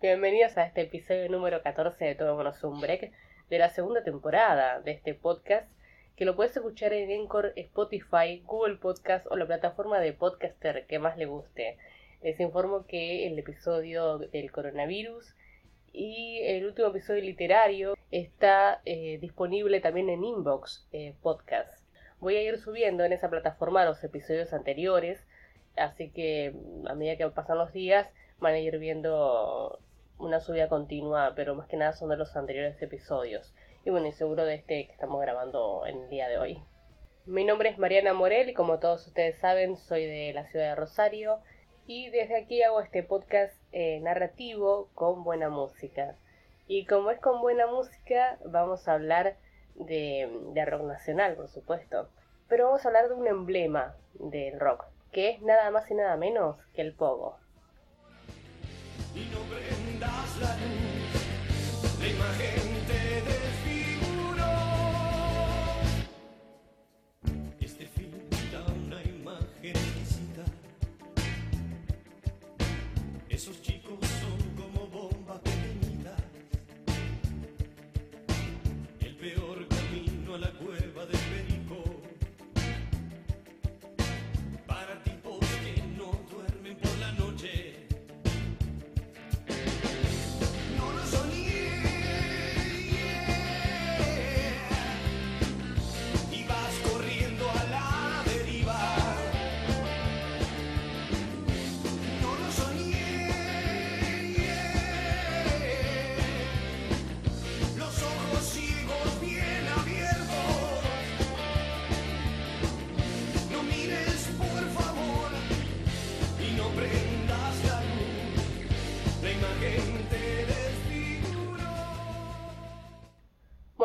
Bienvenidos a este episodio número 14 de Tomémonos un Break de la segunda temporada de este podcast que lo puedes escuchar en Encore, Spotify, Google Podcast o la plataforma de podcaster que más le guste. Les informo que el episodio del coronavirus y el último episodio literario está eh, disponible también en Inbox eh, Podcast. Voy a ir subiendo en esa plataforma los episodios anteriores, así que a medida que pasan los días van a ir viendo una subida continua, pero más que nada son de los anteriores episodios. Y bueno, y seguro de este que estamos grabando en el día de hoy. Mi nombre es Mariana Morel y como todos ustedes saben soy de la ciudad de Rosario y desde aquí hago este podcast eh, narrativo con buena música. Y como es con buena música, vamos a hablar de, de rock nacional, por supuesto. Pero vamos a hablar de un emblema del rock, que es nada más y nada menos que el pogo. Y no prendas la luz, imagen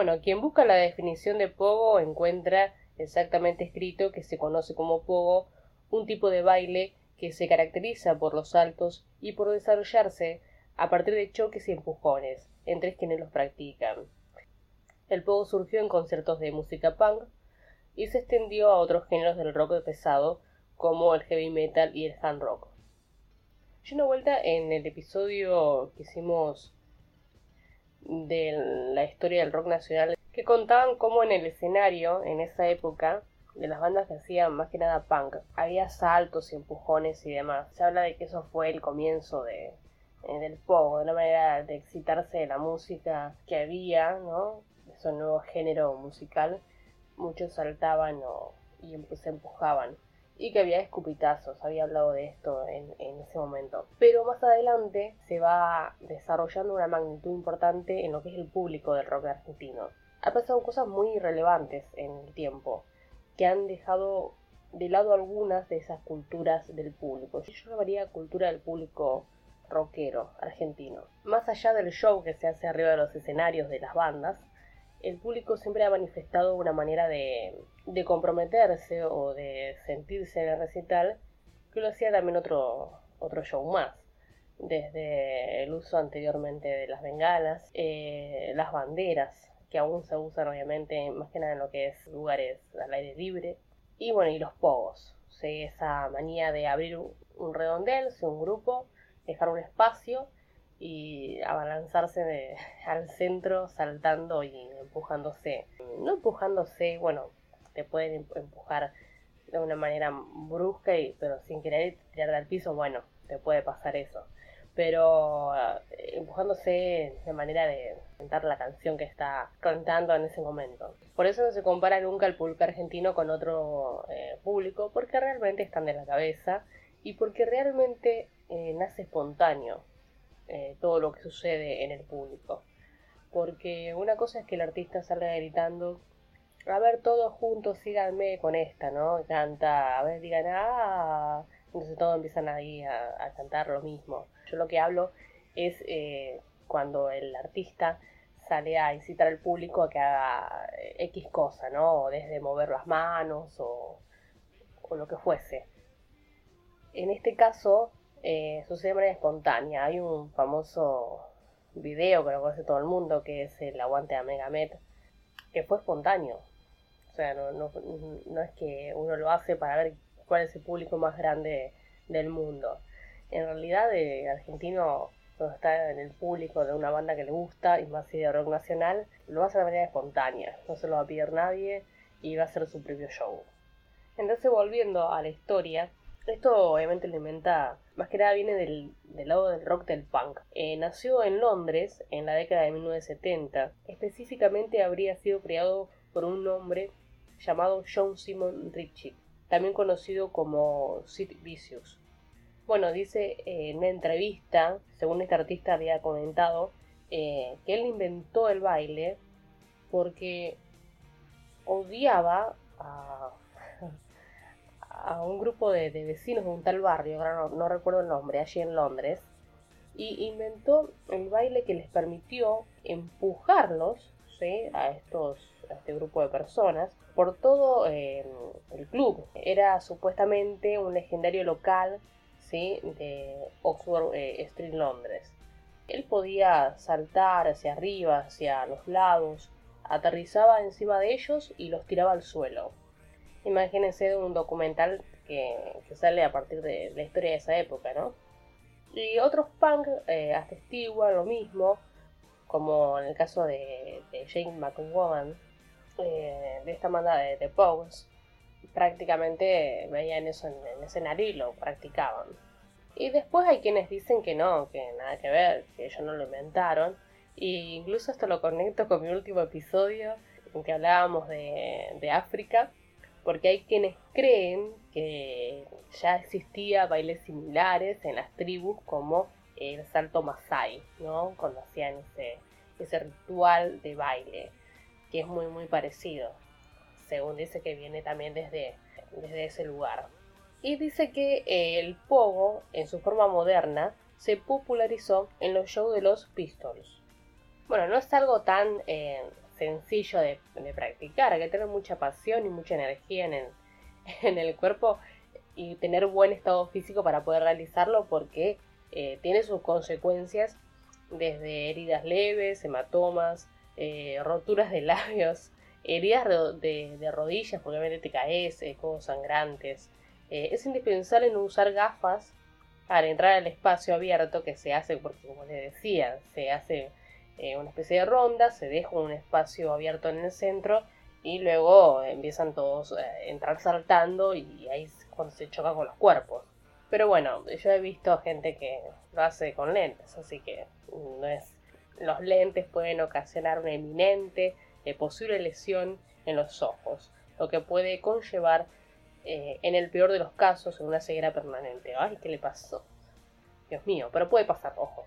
Bueno, quien busca la definición de pogo encuentra exactamente escrito que se conoce como pogo un tipo de baile que se caracteriza por los saltos y por desarrollarse a partir de choques y empujones entre quienes los practican. El pogo surgió en conciertos de música punk y se extendió a otros géneros del rock pesado como el heavy metal y el hard rock. Yo una vuelta en el episodio que hicimos de la historia del rock nacional que contaban cómo en el escenario en esa época de las bandas que hacían más que nada punk había saltos y empujones y demás. Se habla de que eso fue el comienzo de, eh, del pogo, de una manera de excitarse de la música que había, ¿no? Ese nuevo género musical. Muchos saltaban o, y se empujaban. Y que había escupitazos, había hablado de esto en, ese momento. Pero más adelante se va desarrollando una magnitud importante en lo que es el público del rock argentino. Ha pasado cosas muy relevantes en el tiempo que han dejado de lado algunas de esas culturas del público. Yo llamaría cultura del público rockero argentino. Más allá del show que se hace arriba de los escenarios de las bandas, el público siempre ha manifestado una manera de, comprometerse o de sentirse en el recital que lo hacía también otro, otro show más. Desde el uso anteriormente de las bengalas, eh, las banderas, que aún se usan obviamente más que nada en lo que es lugares al aire libre, y bueno, y los pogos, ¿sí? esa manía de abrir un redondel, un grupo, dejar un espacio y abalanzarse de- al centro saltando y empujándose. No empujándose, bueno, te pueden em- empujar de una manera brusca, y, pero sin querer tirarte al piso, bueno, te puede pasar eso. Pero eh, empujándose de manera de cantar la canción que está cantando en ese momento. Por eso no se compara nunca el público argentino con otro eh, público, porque realmente están de la cabeza y porque realmente eh, nace espontáneo eh, todo lo que sucede en el público. Porque una cosa es que el artista salga gritando, a ver, todos juntos síganme con esta, ¿no? Canta, a ver, digan, ah, entonces todos empiezan ahí a, cantar lo mismo. Yo lo que hablo es eh, cuando el artista sale a incitar al público a que haga eh, X cosa, ¿no? Desde mover las manos o, o lo que fuese. En este caso, eh, sucede de manera espontánea. Hay un famoso video que lo conoce todo el mundo, que es el aguante a Megamet, que fue espontáneo. O sea, no, no, no es que uno lo hace para ver cuál es el público más grande del mundo. En realidad, el argentino donde está en el público de una banda que le gusta y más si de rock nacional, lo hacer de manera espontánea, no se lo va a pedir nadie y va a hacer su propio show. Entonces volviendo a la historia, esto obviamente lo inventa, más que nada viene del, lado del rock del punk. Eh, nació en Londres en la década de 1970, específicamente habría sido creado por un hombre llamado John Simon Ritchie, también conocido como Sid Vicious. Bueno, dice eh, en una entrevista, según este artista había comentado, eh, que él inventó el baile porque odiaba a, a un grupo de, vecinos de un tal barrio, no, recuerdo el nombre, allí en Londres, y inventó el baile que les permitió empujarlos a estos a este grupo de personas por todo eh, el club. Era supuestamente un legendario local de Oxford eh, Street, Londres. Él podía saltar hacia arriba, hacia los lados, aterrizaba encima de ellos y los tiraba al suelo. Imagínense un documental que, sale a partir de la historia de esa época, ¿no? Y otros punk eh, atestiguan lo mismo, como en el caso de, Jane McGowan, eh, de esta banda de, de Pogues, prácticamente veían eso en el escenario y lo practicaban. Y después hay quienes dicen que no, que nada que ver, que ellos no lo inventaron. Incluso esto lo conecto con mi último episodio en que hablábamos de, de África, porque hay quienes creen que ya existía bailes similares en las tribus como el salto masai, ¿no? Cuando hacían ese, ese ritual de baile, que es muy muy parecido, según dice que viene también desde, desde ese lugar y dice que eh, el pogo, en su forma moderna, se popularizó en los shows de los Pistols. Bueno, no es algo tan eh, sencillo de, practicar, hay que tener mucha pasión y mucha energía en el, en el cuerpo y tener buen estado físico para poder realizarlo porque eh, tiene sus consecuencias desde heridas leves, hematomas, roturas de labios, heridas de, rodillas porque obviamente te caes, codos sangrantes, eh, es indispensable no usar gafas para entrar al espacio abierto que se hace, porque como les decía, se hace eh, una especie de ronda, se deja un espacio abierto en el centro y luego empiezan todos a entrar saltando y ahí es cuando se choca con los cuerpos. Pero bueno, yo he visto gente que lo hace con lentes, así que. Los lentes pueden ocasionar una eminente eh, posible lesión en los ojos, lo que puede conllevar eh, en el peor de los casos, una ceguera permanente. Ay, ¿qué le pasó? Dios mío, pero puede pasar, ojo.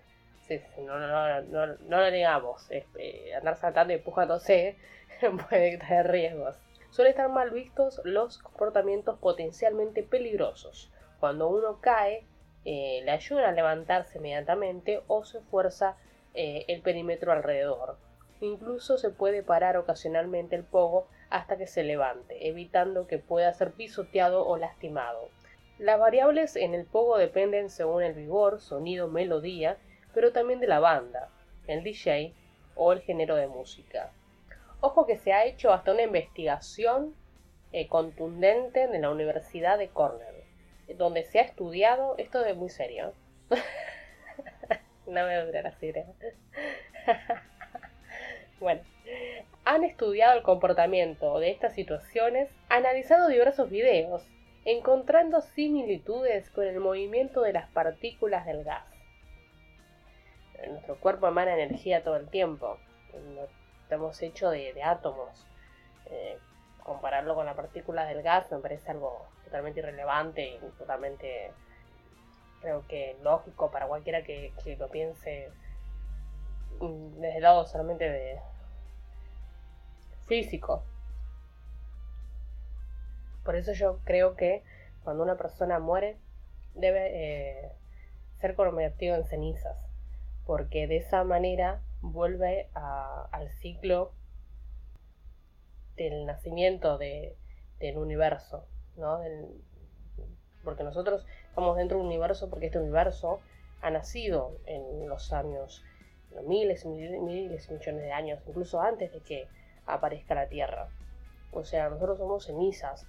No, no, no, no, lo negamos. Eh, andar saltando y empujándose puede traer riesgos. Suelen estar mal vistos los comportamientos potencialmente peligrosos. Cuando uno cae, eh, le ayuda a levantarse inmediatamente o se fuerza el perímetro alrededor. Incluso se puede parar ocasionalmente el pogo hasta que se levante, evitando que pueda ser pisoteado o lastimado. Las variables en el pogo dependen según el vigor, sonido, melodía, pero también de la banda, el DJ o el género de música. Ojo que se ha hecho hasta una investigación eh, contundente de la Universidad de Cornell, donde se ha estudiado, esto es muy serio, no me durar así, bueno, han estudiado el comportamiento de estas situaciones, analizado diversos videos, encontrando similitudes con el movimiento de las partículas del gas. Nuestro cuerpo emana energía todo el tiempo. Estamos hechos de, átomos. Eh, compararlo con la partícula del gas me parece algo totalmente irrelevante y totalmente creo que lógico para cualquiera que, que lo piense mm, desde el lado solamente de, físico. Por eso yo creo que cuando una persona muere debe eh, ser convertido en cenizas, porque de esa manera vuelve al ciclo del nacimiento de, del universo, ¿no? porque nosotros estamos dentro de un universo porque este universo ha nacido en los años, miles y miles, millones de años, incluso antes de que aparezca la Tierra. O sea, nosotros somos cenizas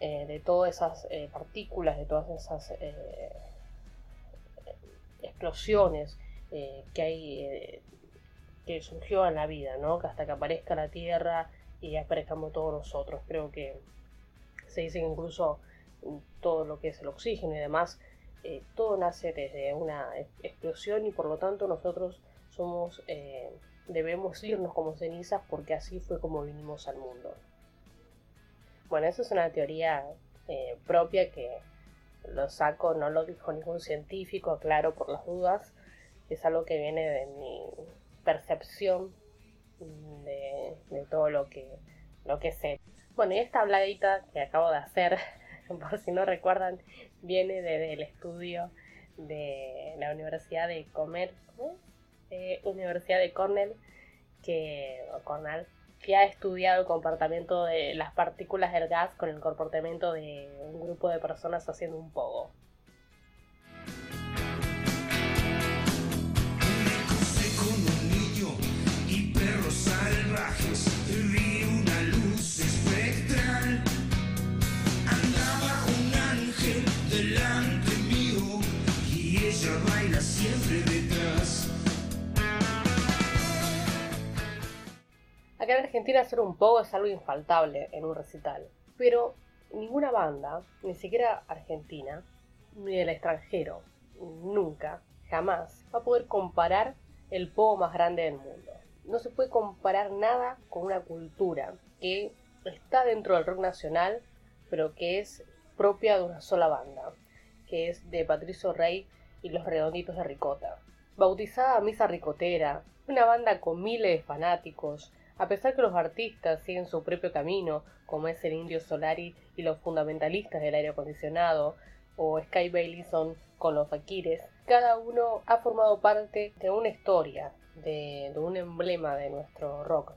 eh, de todas esas eh, partículas, de todas esas eh, explosiones eh, que eh, que surgió en la vida, ¿no? Que hasta que aparezca la Tierra y aparezcamos todos nosotros. Creo que se dice que incluso todo lo que es el oxígeno y demás, eh, todo nace desde una explosión y por lo tanto nosotros somos debemos irnos como cenizas porque así fue como vinimos al mundo. Bueno, eso es una teoría propia que lo saco, no lo dijo ningún científico, claro, por las dudas, es algo que viene de mi percepción de, todo lo que, lo que sé. Bueno, y esta habladita que acabo de hacer, por si no recuerdan, viene desde el estudio de la Universidad de Comer, eh, Universidad de Cornell, que, o Cornell, que ha estudiado el comportamiento de las partículas del gas con el comportamiento de un grupo de personas haciendo un pogo. Argentina hacer un pogo es algo infaltable en un recital, pero ninguna banda, ni siquiera argentina, ni del extranjero, nunca, jamás, va a poder comparar el pogo más grande del mundo. No se puede comparar nada con una cultura que está dentro del rock nacional, pero que es propia de una sola banda, que es de Patricio Rey y los Redonditos de Ricota. Bautizada Misa Ricotera, una banda con miles de fanáticos, a pesar que los artistas siguen su propio camino, como es el Indio Solari y los fundamentalistas del aire acondicionado, o Sky Bailison con los Fakires, cada uno ha formado parte de una historia, de, un emblema de nuestro rock,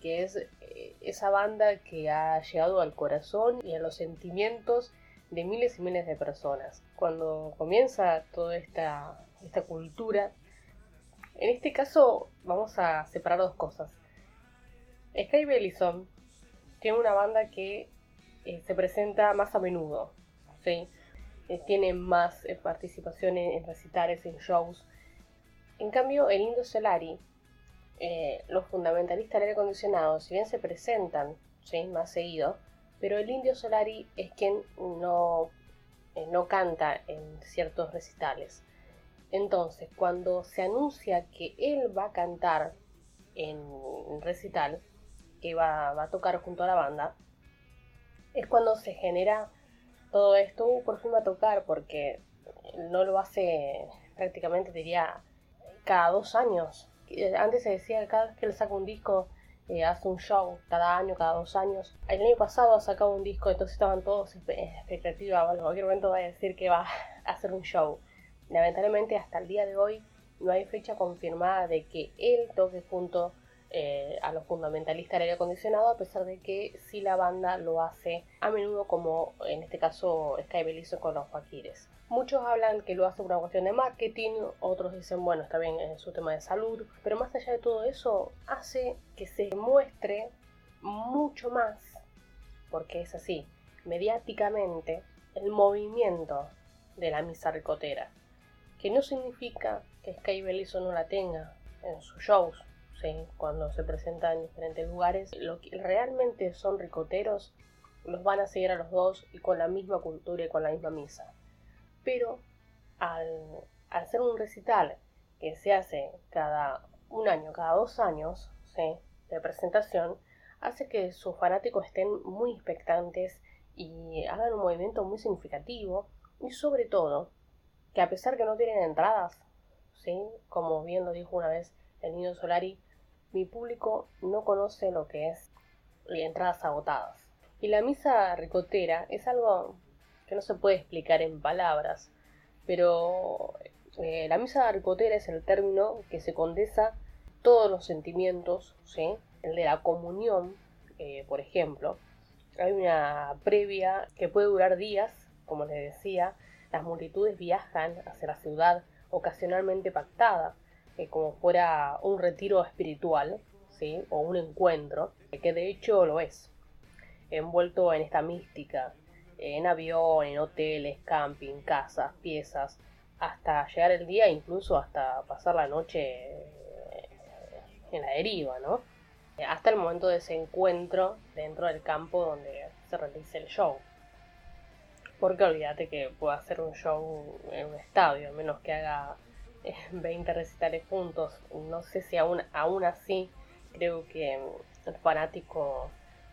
que es eh, esa banda que ha llegado al corazón y a los sentimientos de miles y miles de personas. Cuando comienza toda esta cultura, en este caso vamos a separar dos cosas. Sky Bellison tiene una banda que eh, se presenta más a menudo, ¿sí? Eh, tiene más eh, participación en, recitales, en shows. En cambio, el Indo Solari, los fundamentalistas del aire acondicionado, si bien se presentan ¿sí? más seguido, pero el Indio Solari es quien no, no canta en ciertos recitales. Entonces, cuando se anuncia que él va a cantar en recital, que va, a tocar junto a la banda, es cuando se genera todo esto, uh, por fin va a tocar, porque no lo hace prácticamente, diría, cada dos años. Antes se decía que cada vez que él saca un disco, eh, hace un show, cada año, cada dos años. El año pasado ha sacado un disco, entonces estaban todos en expectativa, en cualquier momento va a decir que va a hacer un show. Lamentablemente hasta el día de hoy no hay fecha confirmada de que él toque junto eh, a los fundamentalistas del aire acondicionado, a pesar de que si la banda lo hace a menudo como en este caso Sky con los Fakires. Muchos hablan que lo hace por una cuestión de marketing, otros dicen, bueno, está bien, es su tema de salud, pero más allá de todo eso, hace que se muestre mucho más, porque es así, mediáticamente, el movimiento de la misa ricotera, que no significa que Sky no la tenga en sus shows, cuando se presentan en diferentes lugares, lo que realmente son ricoteros los van a seguir a los dos y con la misma cultura y con la misma misa. Pero al, hacer un recital que se hace cada un año, cada dos años de presentación, hace que sus fanáticos estén muy expectantes y hagan un movimiento muy significativo y sobre todo que a pesar que no tienen entradas, ¿sí? como bien lo dijo una vez el niño Solari, mi público no conoce lo que es entradas agotadas. Y la misa ricotera es algo que no se puede explicar en palabras, pero eh, la misa ricotera es el término que se condensa todos los sentimientos, ¿sí? el de la comunión, eh, por ejemplo. Hay una previa que puede durar días, como les decía, las multitudes viajan hacia la ciudad ocasionalmente pactada como fuera un retiro espiritual, ¿sí? O un encuentro, que de hecho lo es, envuelto en esta mística, en avión, en hoteles, camping, casas, piezas, hasta llegar el día, incluso hasta pasar la noche en la deriva, ¿no? Hasta el momento de ese encuentro dentro del campo donde se realiza el show. Porque olvídate que puede hacer un show en un estadio, a menos que haga 20 eh, recitales juntos. No sé si aún, aún así creo que el fanático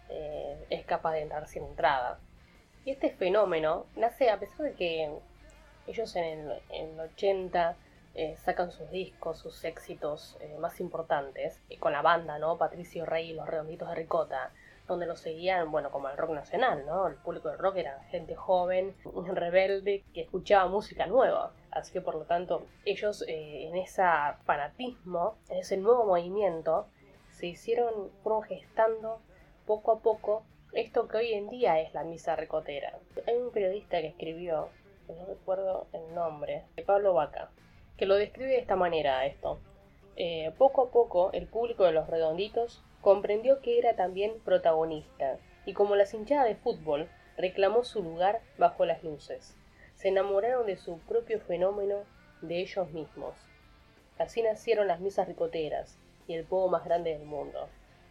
eh, es capaz de entrar sin entrada. Y este fenómeno nace a pesar de que ellos en el, en el 80 eh, sacan sus discos, sus éxitos eh, más importantes, con la banda, ¿no? Patricio Rey y los Redonditos de Ricota, donde lo seguían, bueno, como el rock nacional, ¿no? El público del rock era gente joven, rebelde, que escuchaba música nueva. Así que por lo tanto, ellos eh, en ese fanatismo, en ese nuevo movimiento, se hicieron, fueron poco a poco esto que hoy en día es la misa recotera. Hay un periodista que escribió, no recuerdo el nombre, Pablo Vaca, que lo describe de esta manera esto. Eh, poco a poco el público de los redonditos comprendió que era también protagonista, y como la hinchadas de fútbol, reclamó su lugar bajo las luces. Se enamoraron de su propio fenómeno, de ellos mismos. Así nacieron las misas ricoteras y el pogo más grande del mundo.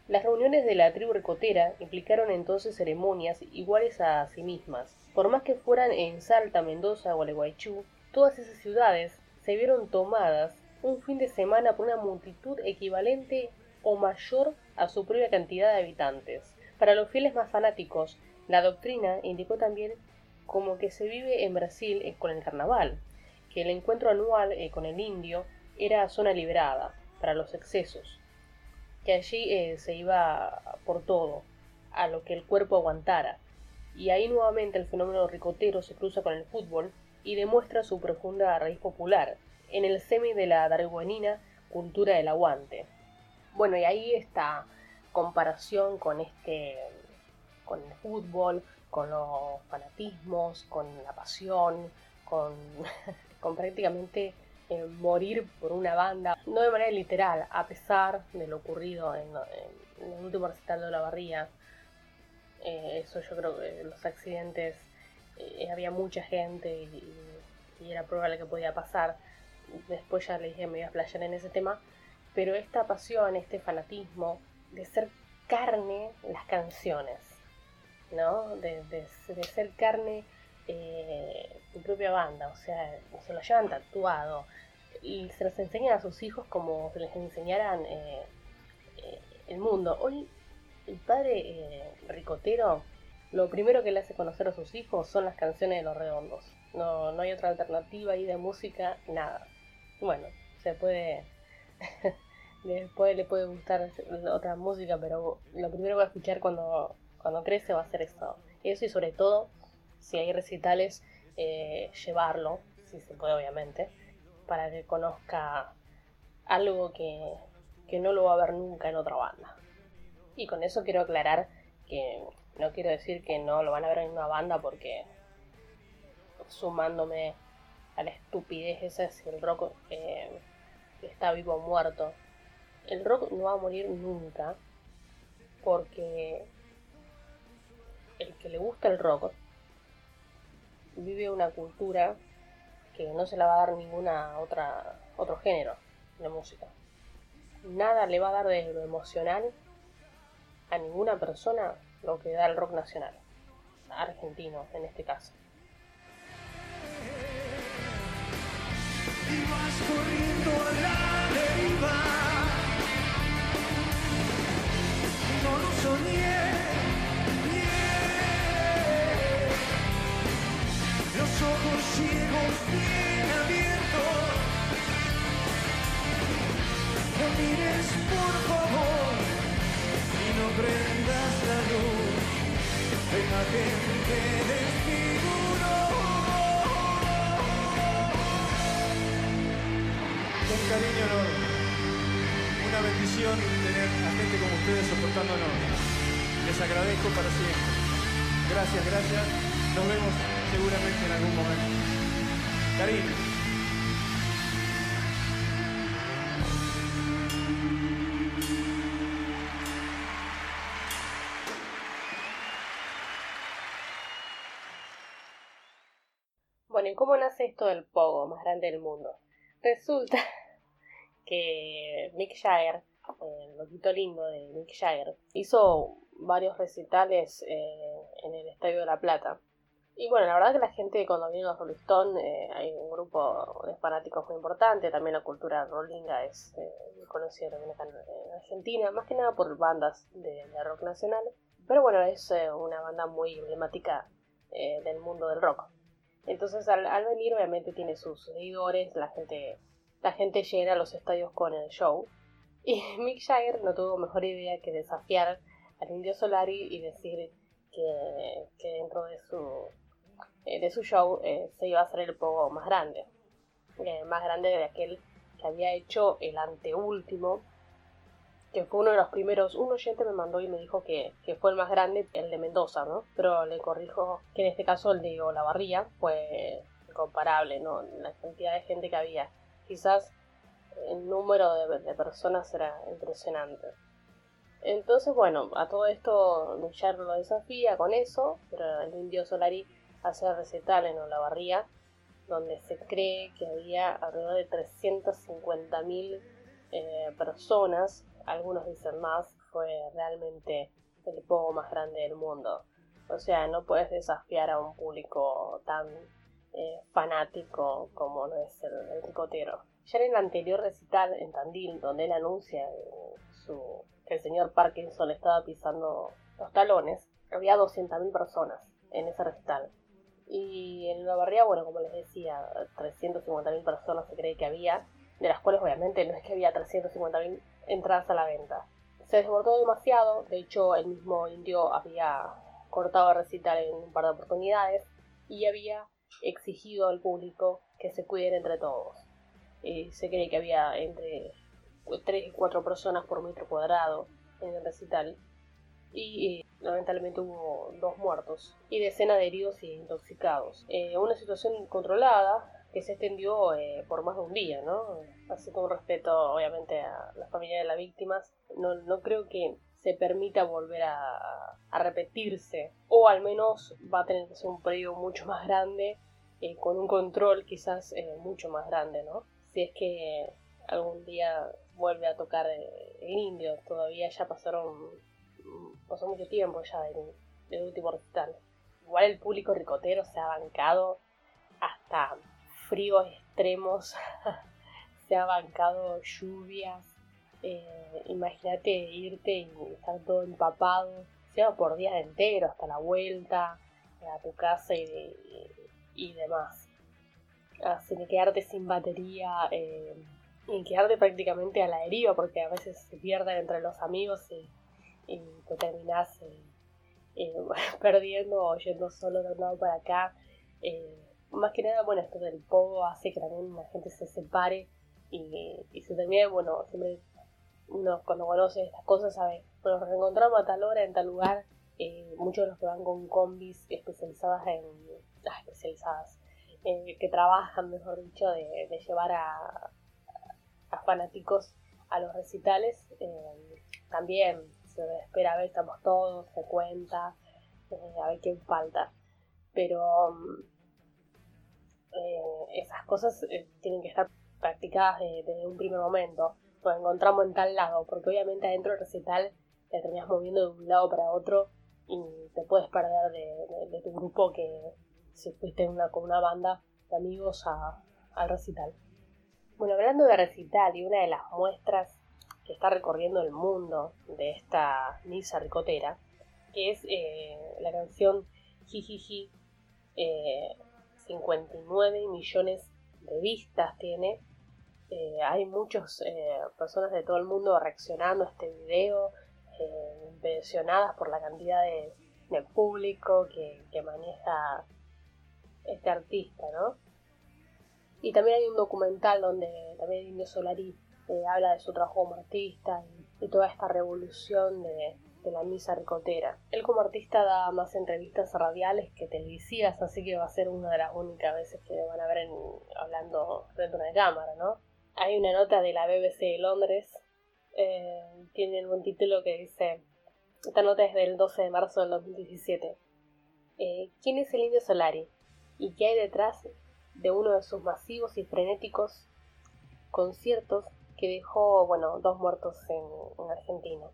Las reuniones de la tribu ricotera implicaron entonces ceremonias iguales a sí mismas. Por más que fueran en Salta, Mendoza o Gualeguaychú, todas esas ciudades se vieron tomadas un fin de semana por una multitud equivalente o mayor a su propia cantidad de habitantes. Para los fieles más fanáticos, la doctrina indicó también como que se vive en Brasil con el carnaval, que el encuentro anual eh, con el indio era zona liberada para los excesos, que allí eh, se iba por todo, a lo que el cuerpo aguantara, y ahí nuevamente el fenómeno ricotero se cruza con el fútbol y demuestra su profunda raíz popular en el semi de la darwinina cultura del aguante. Bueno, y ahí esta comparación con este con el fútbol, con los fanatismos, con la pasión, con, con prácticamente eh, morir por una banda, no de manera literal, a pesar de lo ocurrido en, el último recital de la barría. Eh, eso yo creo que los accidentes eh, había mucha gente y, era probable que podía pasar. Después ya le dije me iba a playar en ese tema, pero esta pasión, este fanatismo de ser carne las canciones, ¿no? De, ser carne eh, tu propia banda, o sea, se lo llevan tatuado y se los enseñan a sus hijos como se les enseñaran eh, el mundo. Hoy el padre ricotero lo primero que le hace conocer a sus hijos son las canciones de los redondos. No, no hay otra alternativa ahí de música, nada. Bueno, se puede. Después le puede gustar otra música, pero lo primero que va a escuchar cuando, cuando crece va a ser eso. Eso y sobre todo, si hay recitales, eh, llevarlo, si se puede obviamente, para que conozca algo que, que no lo va a ver nunca en otra banda. Y con eso quiero aclarar que no quiero decir que no lo van a ver en una banda porque sumándome a la estupidez esa si el rock eh, está vivo o muerto. El rock no va a morir nunca porque el que le gusta el rock vive una cultura que no se la va a dar ninguna otra otro género de música. Nada le va a dar de lo emocional a ninguna persona lo que da el rock nacional, argentino en este caso. Con cariño enorme. Una bendición tener a gente como ustedes soportándonos. Les agradezco para siempre. Gracias, gracias. Nos vemos seguramente en algún momento. Cariño. Cómo nace esto del pogo más grande del mundo? Resulta que Mick Jagger, el loquito lindo de Mick Jagger, hizo varios recitales eh, en el Estadio de La Plata. Y bueno, la verdad que la gente cuando viene los Rolling Stones eh, hay un grupo de fanáticos muy importante, también la cultura rollinga es eh, conocida en Argentina, más que nada por bandas de, rock nacional, pero bueno, es una banda muy emblemática del mundo del rock. Entonces al, al, venir obviamente tiene sus seguidores, la gente, la gente llena los estadios con el show. Y Mick Jagger no tuvo mejor idea que desafiar al Indio Solari y decir que, dentro de su, eh, de su show eh, se iba a hacer el pogo más grande. Eh, más grande de aquel que había hecho el anteúltimo que fue uno de los primeros, un oyente me mandó y me dijo que, fue el más grande, el de Mendoza, ¿no? Pero le corrijo que en este caso el de Olavarría fue comparable, ¿no? La cantidad de gente que había. Quizás el número de, personas era impresionante. Entonces, bueno, a todo esto Luchar lo desafía con eso, pero el indio Solari hace recital en Olavarría, donde se cree que había alrededor de 350.000 eh, personas algunos dicen más, fue realmente el pogo más grande del mundo. O sea, no puedes desafiar a un público tan eh, fanático como lo es el, ricotero. Ya en el anterior recital en Tandil, donde él anuncia su, que el señor Parkinson le estaba pisando los talones, había 200.000 personas en ese recital. Y en la barría, bueno, como les decía, 350.000 personas se cree que había, de las cuales obviamente no es que había 350.000 entradas a la venta. Se desbordó demasiado, de hecho el mismo indio había cortado a recitar en un par de oportunidades y había exigido al público que se cuiden entre todos. Y se cree que había entre 3 y 4 personas por metro cuadrado en el recital y lamentablemente hubo dos muertos y decenas de heridos y intoxicados. Eh, una situación controlada que se extendió eh, por más de un día, ¿no? Así con respeto, obviamente, a la familia de las víctimas, no, no creo que se permita volver a, repetirse, o al menos va a tener que ser un periodo mucho más grande, eh, con un control quizás eh, mucho más grande, ¿no? Si es que algún día vuelve a tocar el indio, todavía ya pasaron, pasó mucho tiempo ya del, del último recital. Igual el público ricotero se ha bancado hasta fríos extremos, se ha bancado lluvias. Eh, imagínate irte y estar todo empapado, sea por días enteros, hasta la vuelta a tu casa y, demás. Así que quedarte sin batería eh, y quedarte prácticamente a la deriva, porque a veces se pierden entre los amigos y, te terminas eh, perdiendo o yendo solo de un lado para acá más que nada, bueno, esto del pogo hace que también la gente se separe y, y se termine, bueno, siempre uno cuando conoce estas cosas sabe, bueno, nos reencontramos a tal hora, en tal lugar, eh, muchos de los que van con combis especializadas en, ah, especializadas, eh, que trabajan, mejor dicho, de, llevar a, a, fanáticos a los recitales, eh, también se espera a ver, estamos todos, se cuenta, a ver quién falta. Pero eh, esas cosas eh, tienen que estar practicadas desde un primer momento. Nos encontramos en tal lado, porque obviamente adentro del recital te terminas moviendo de un lado para otro y te puedes perder de, tu grupo que si fuiste una, con una banda de amigos al recital. Bueno, hablando de recital y una de las muestras que está recorriendo el mundo de esta misa ricotera, que es eh, la canción Jijiji, eh, 59 millones de vistas tiene. Eh, hay muchas eh, personas de todo el mundo reaccionando a este video, eh, impresionadas por la cantidad de, público que, maneja este artista, ¿no? Y también hay un documental donde también Indio Solari habla de su trabajo como artista y toda esta revolución de, de la misa ricotera. Él como artista da más entrevistas radiales que televisivas, así que va a ser una de las únicas veces que van a ver hablando dentro de una cámara, ¿no? Hay una nota de la BBC de Londres, eh, tiene un título que dice, esta nota es del 12 de marzo del 2017. Eh, ¿Quién es el Indio Solari? ¿Y qué hay detrás de uno de sus masivos y frenéticos conciertos que dejó, bueno, dos muertos en, Argentina.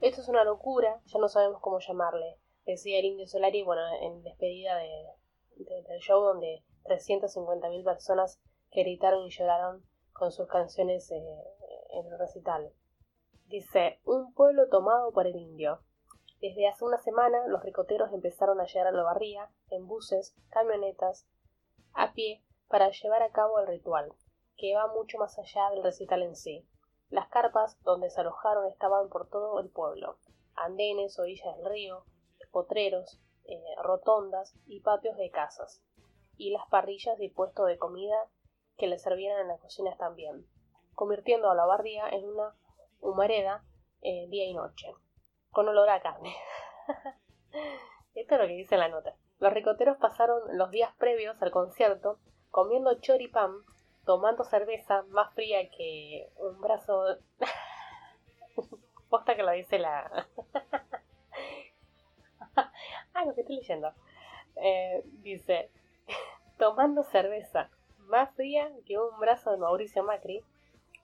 Esto es una locura, ya no sabemos cómo llamarle, decía el Indio Solari, bueno, en despedida de, del show donde 350.000 personas que gritaron y lloraron con sus canciones eh, en el recital. Dice, un pueblo tomado por el indio. Desde hace una semana los ricoteros empezaron a llegar a la barría en buses, camionetas, a pie, para llevar a cabo el ritual, que va mucho más allá del recital en sí. Las carpas donde se alojaron estaban por todo el pueblo, andenes, orillas del río, potreros, eh, rotondas y patios de casas, y las parrillas y puestos de comida que le servían en las cocinas también, convirtiendo a la barría en una humareda eh, día y noche, con olor a carne. Esto es lo que dice la nota. Los ricoteros pasaron los días previos al concierto comiendo choripán, tomando cerveza más fría que un brazo. Posta que lo dice la. ah, lo que estoy leyendo. Eh, dice: tomando cerveza más fría que un brazo de Mauricio Macri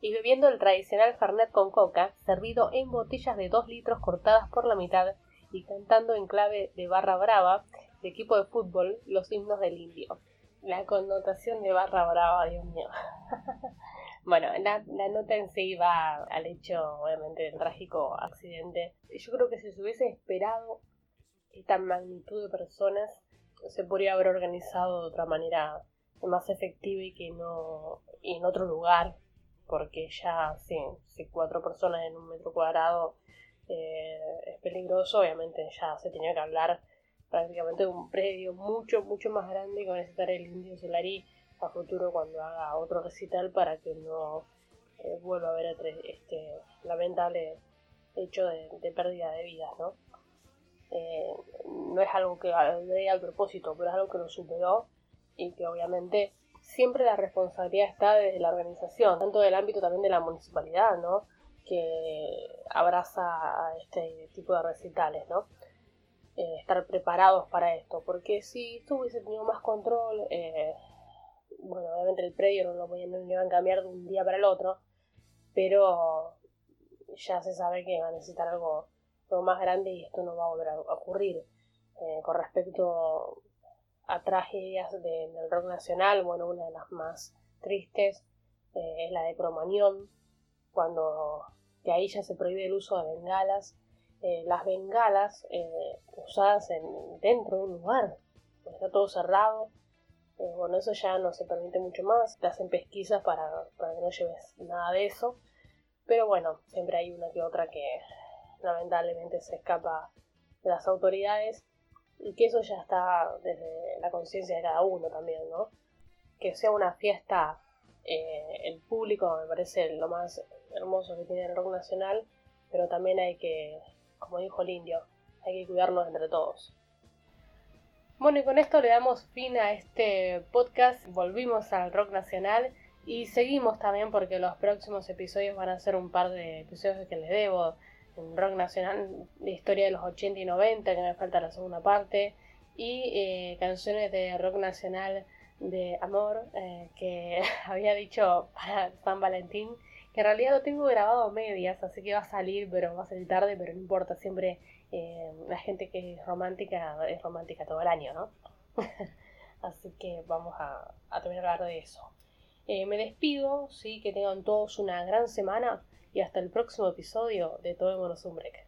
y bebiendo el tradicional Fernet con coca, servido en botellas de 2 litros cortadas por la mitad y cantando en clave de barra brava, de equipo de fútbol, los himnos del indio. La connotación de barra brava, Dios mío. bueno, la, la, nota en sí va al hecho, obviamente, del trágico accidente. Yo creo que si se hubiese esperado esta magnitud de personas, se podría haber organizado de otra manera más efectiva y que no en otro lugar porque ya sí, si cuatro personas en un metro cuadrado eh, es peligroso, obviamente ya se tenía que hablar prácticamente un predio mucho, mucho más grande que va a necesitar el Indio Solari a futuro cuando haga otro recital para que no eh, vuelva a haber este lamentable hecho de, pérdida de vidas, ¿no? Eh, no es algo que dé al propósito, pero es algo que lo superó y que obviamente siempre la responsabilidad está desde la organización, tanto del ámbito también de la municipalidad, ¿no? Que abraza a este tipo de recitales, ¿no? Eh, estar preparados para esto, porque si esto hubiese tenido más control, eh, bueno, obviamente el predio no lo, no iban a cambiar de un día para el otro, pero ya se sabe que va a necesitar algo, más grande y esto no va a volver a ocurrir. Eh, con respecto a tragedias del rock nacional, bueno, una de las más tristes es la de Cromañón, cuando que ahí ya se prohíbe el uso de bengalas. Eh, las bengalas eh, usadas en, dentro de un lugar, está todo cerrado, bueno, eso ya no se permite mucho más, te hacen pesquisas para, para que no lleves nada de eso, pero bueno, siempre hay una que otra que lamentablemente se escapa de las autoridades y que eso ya está desde la conciencia de cada uno también, ¿no? Que sea una fiesta, eh, el público me parece lo más hermoso que tiene el rock nacional, pero también hay que, como dijo el indio, hay que cuidarnos entre todos. Bueno, y con esto le damos fin a este podcast, volvimos al rock nacional y seguimos también porque los próximos episodios van a ser un par de episodios que les debo un rock nacional de historia de los 80 y 90, que me falta la segunda parte, y eh, canciones de rock nacional de amor eh, que había dicho para San Valentín, que en realidad lo tengo grabado a medias, así que va a salir, pero va a salir tarde, pero no importa, siempre eh, la gente que es romántica es romántica todo el año, ¿no? así que vamos a, a terminar de hablar de eso. me despido, sí, que tengan todos una gran semana y hasta el próximo episodio de Tomémonos un Break.